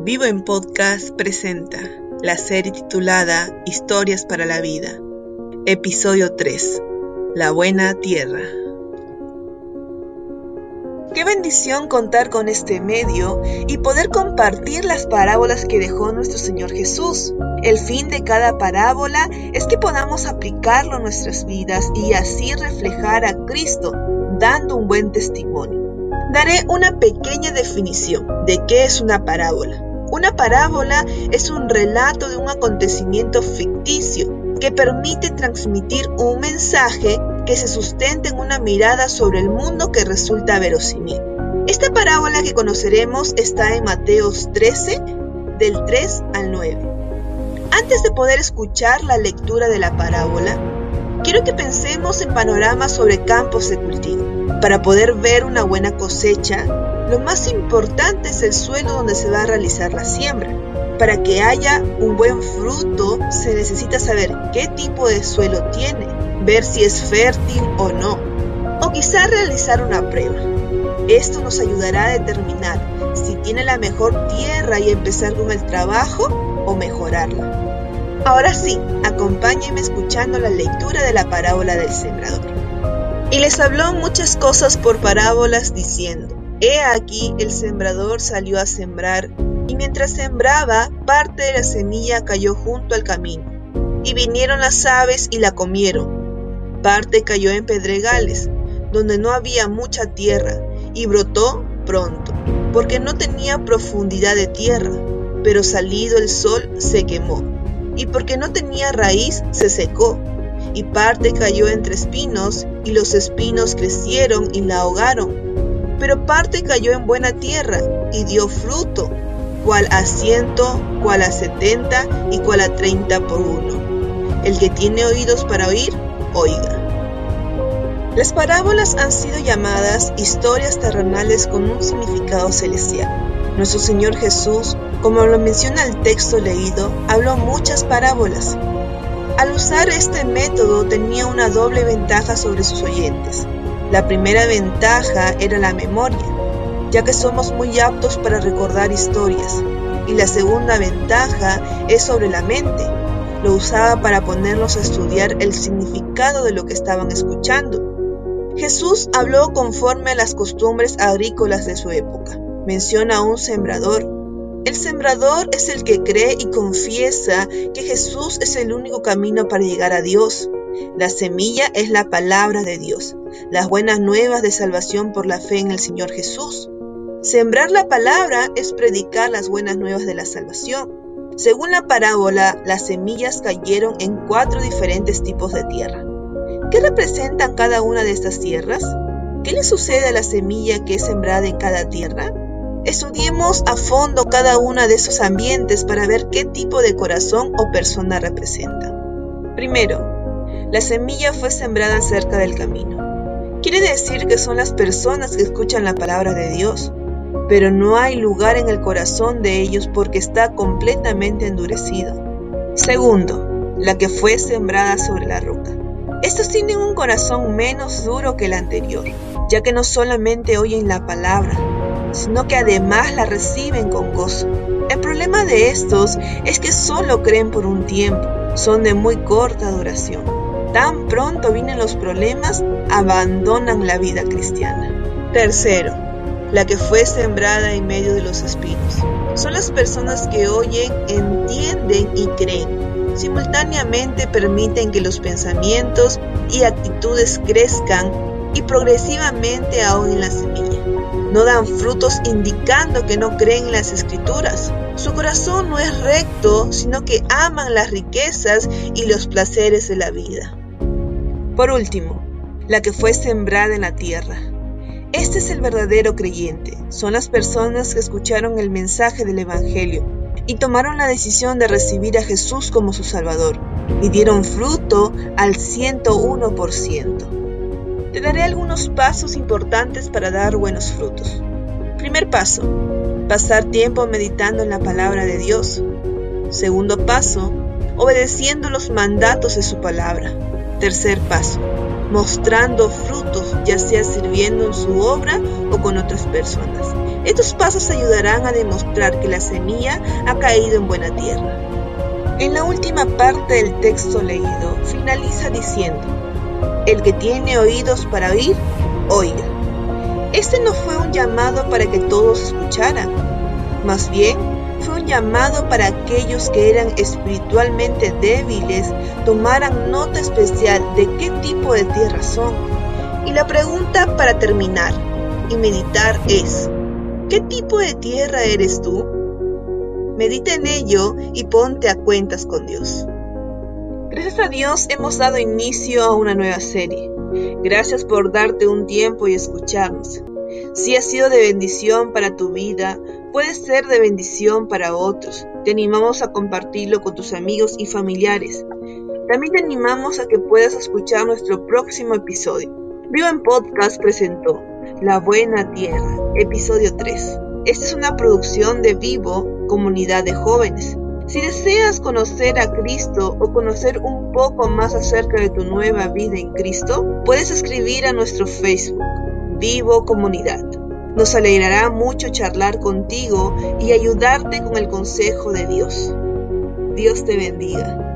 Vivo en Podcast presenta la serie titulada Historias para la Vida, episodio 3, La Buena Tierra. Qué bendición contar con este medio y poder compartir las parábolas que dejó nuestro Señor Jesús. El fin de cada parábola es que podamos aplicarlo a nuestras vidas y así reflejar a Cristo, dando un buen testimonio. Daré una pequeña definición de qué es una parábola. Una parábola es un relato de un acontecimiento ficticio que permite transmitir un mensaje que se sustenta en una mirada sobre el mundo que resulta verosímil. Esta parábola que conoceremos está en Mateos 13, del 3 al 9. Antes de poder escuchar la lectura de la parábola, quiero que pensemos en panoramas sobre campos de cultivo. Para poder ver una buena cosecha, lo más importante es el suelo donde se va a realizar la siembra. Para que haya un buen fruto se necesita saber qué tipo de suelo tiene, ver si es fértil o no, o quizá realizar una prueba. Esto nos ayudará a determinar si tiene la mejor tierra y empezar con el trabajo o mejorarla. Ahora sí, acompáñenme escuchando la lectura de la parábola del sembrador. Y les habló muchas cosas por parábolas diciendo, He aquí el sembrador salió a sembrar, y mientras sembraba, parte de la semilla cayó junto al camino, y vinieron las aves y la comieron. Parte cayó en pedregales, donde no había mucha tierra, y brotó pronto, porque no tenía profundidad de tierra, pero salido el sol se quemó, y porque no tenía raíz se secó, y parte cayó entre espinos, y los espinos crecieron y la ahogaron pero parte cayó en buena tierra y dio fruto, cual a ciento, cual a setenta y cual a treinta por uno. El que tiene oídos para oír, oiga. Las parábolas han sido llamadas historias terrenales con un significado celestial. Nuestro Señor Jesús, como lo menciona el texto leído, habló muchas parábolas. Al usar este método tenía una doble ventaja sobre sus oyentes. La primera ventaja era la memoria, ya que somos muy aptos para recordar historias. Y la segunda ventaja es sobre la mente. Lo usaba para ponernos a estudiar el significado de lo que estaban escuchando. Jesús habló conforme a las costumbres agrícolas de su época. Menciona a un sembrador. El sembrador es el que cree y confiesa que Jesús es el único camino para llegar a Dios. La semilla es la palabra de Dios, las buenas nuevas de salvación por la fe en el Señor Jesús. Sembrar la palabra es predicar las buenas nuevas de la salvación. Según la parábola, las semillas cayeron en cuatro diferentes tipos de tierra. ¿Qué representan cada una de estas tierras? ¿Qué le sucede a la semilla que es sembrada en cada tierra? Estudiemos a fondo cada uno de esos ambientes para ver qué tipo de corazón o persona representa. Primero, la semilla fue sembrada cerca del camino. Quiere decir que son las personas que escuchan la palabra de Dios, pero no hay lugar en el corazón de ellos porque está completamente endurecido. Segundo, la que fue sembrada sobre la roca. Estos tienen un corazón menos duro que el anterior, ya que no solamente oyen la palabra, sino que además la reciben con gozo. El problema de estos es que solo creen por un tiempo, son de muy corta duración. Tan pronto vienen los problemas, abandonan la vida cristiana. Tercero, la que fue sembrada en medio de los espinos. Son las personas que oyen, entienden y creen. Simultáneamente permiten que los pensamientos y actitudes crezcan y progresivamente ahoguen la semilla. No dan frutos indicando que no creen en las escrituras. Su corazón no es recto, sino que aman las riquezas y los placeres de la vida. Por último, la que fue sembrada en la tierra. Este es el verdadero creyente. Son las personas que escucharon el mensaje del Evangelio y tomaron la decisión de recibir a Jesús como su Salvador y dieron fruto al 101%. Te daré algunos pasos importantes para dar buenos frutos. Primer paso, pasar tiempo meditando en la palabra de Dios. Segundo paso, obedeciendo los mandatos de su palabra. Tercer paso, mostrando frutos, ya sea sirviendo en su obra o con otras personas. Estos pasos ayudarán a demostrar que la semilla ha caído en buena tierra. En la última parte del texto leído, finaliza diciendo, el que tiene oídos para oír, oiga. Este no fue un llamado para que todos escucharan, más bien fue un llamado para aquellos que eran espiritualmente débiles tomaran nota especial de qué tipo de tierra son. Y la pregunta para terminar y meditar es, ¿qué tipo de tierra eres tú? Medita en ello y ponte a cuentas con Dios. Gracias a Dios hemos dado inicio a una nueva serie. Gracias por darte un tiempo y escucharnos. Si ha sido de bendición para tu vida, puede ser de bendición para otros. Te animamos a compartirlo con tus amigos y familiares. También te animamos a que puedas escuchar nuestro próximo episodio. Viva en Podcast presentó La Buena Tierra, episodio 3. Esta es una producción de Vivo, comunidad de jóvenes. Si deseas conocer a Cristo o conocer un poco más acerca de tu nueva vida en Cristo, puedes escribir a nuestro Facebook, Vivo Comunidad. Nos alegrará mucho charlar contigo y ayudarte con el consejo de Dios. Dios te bendiga.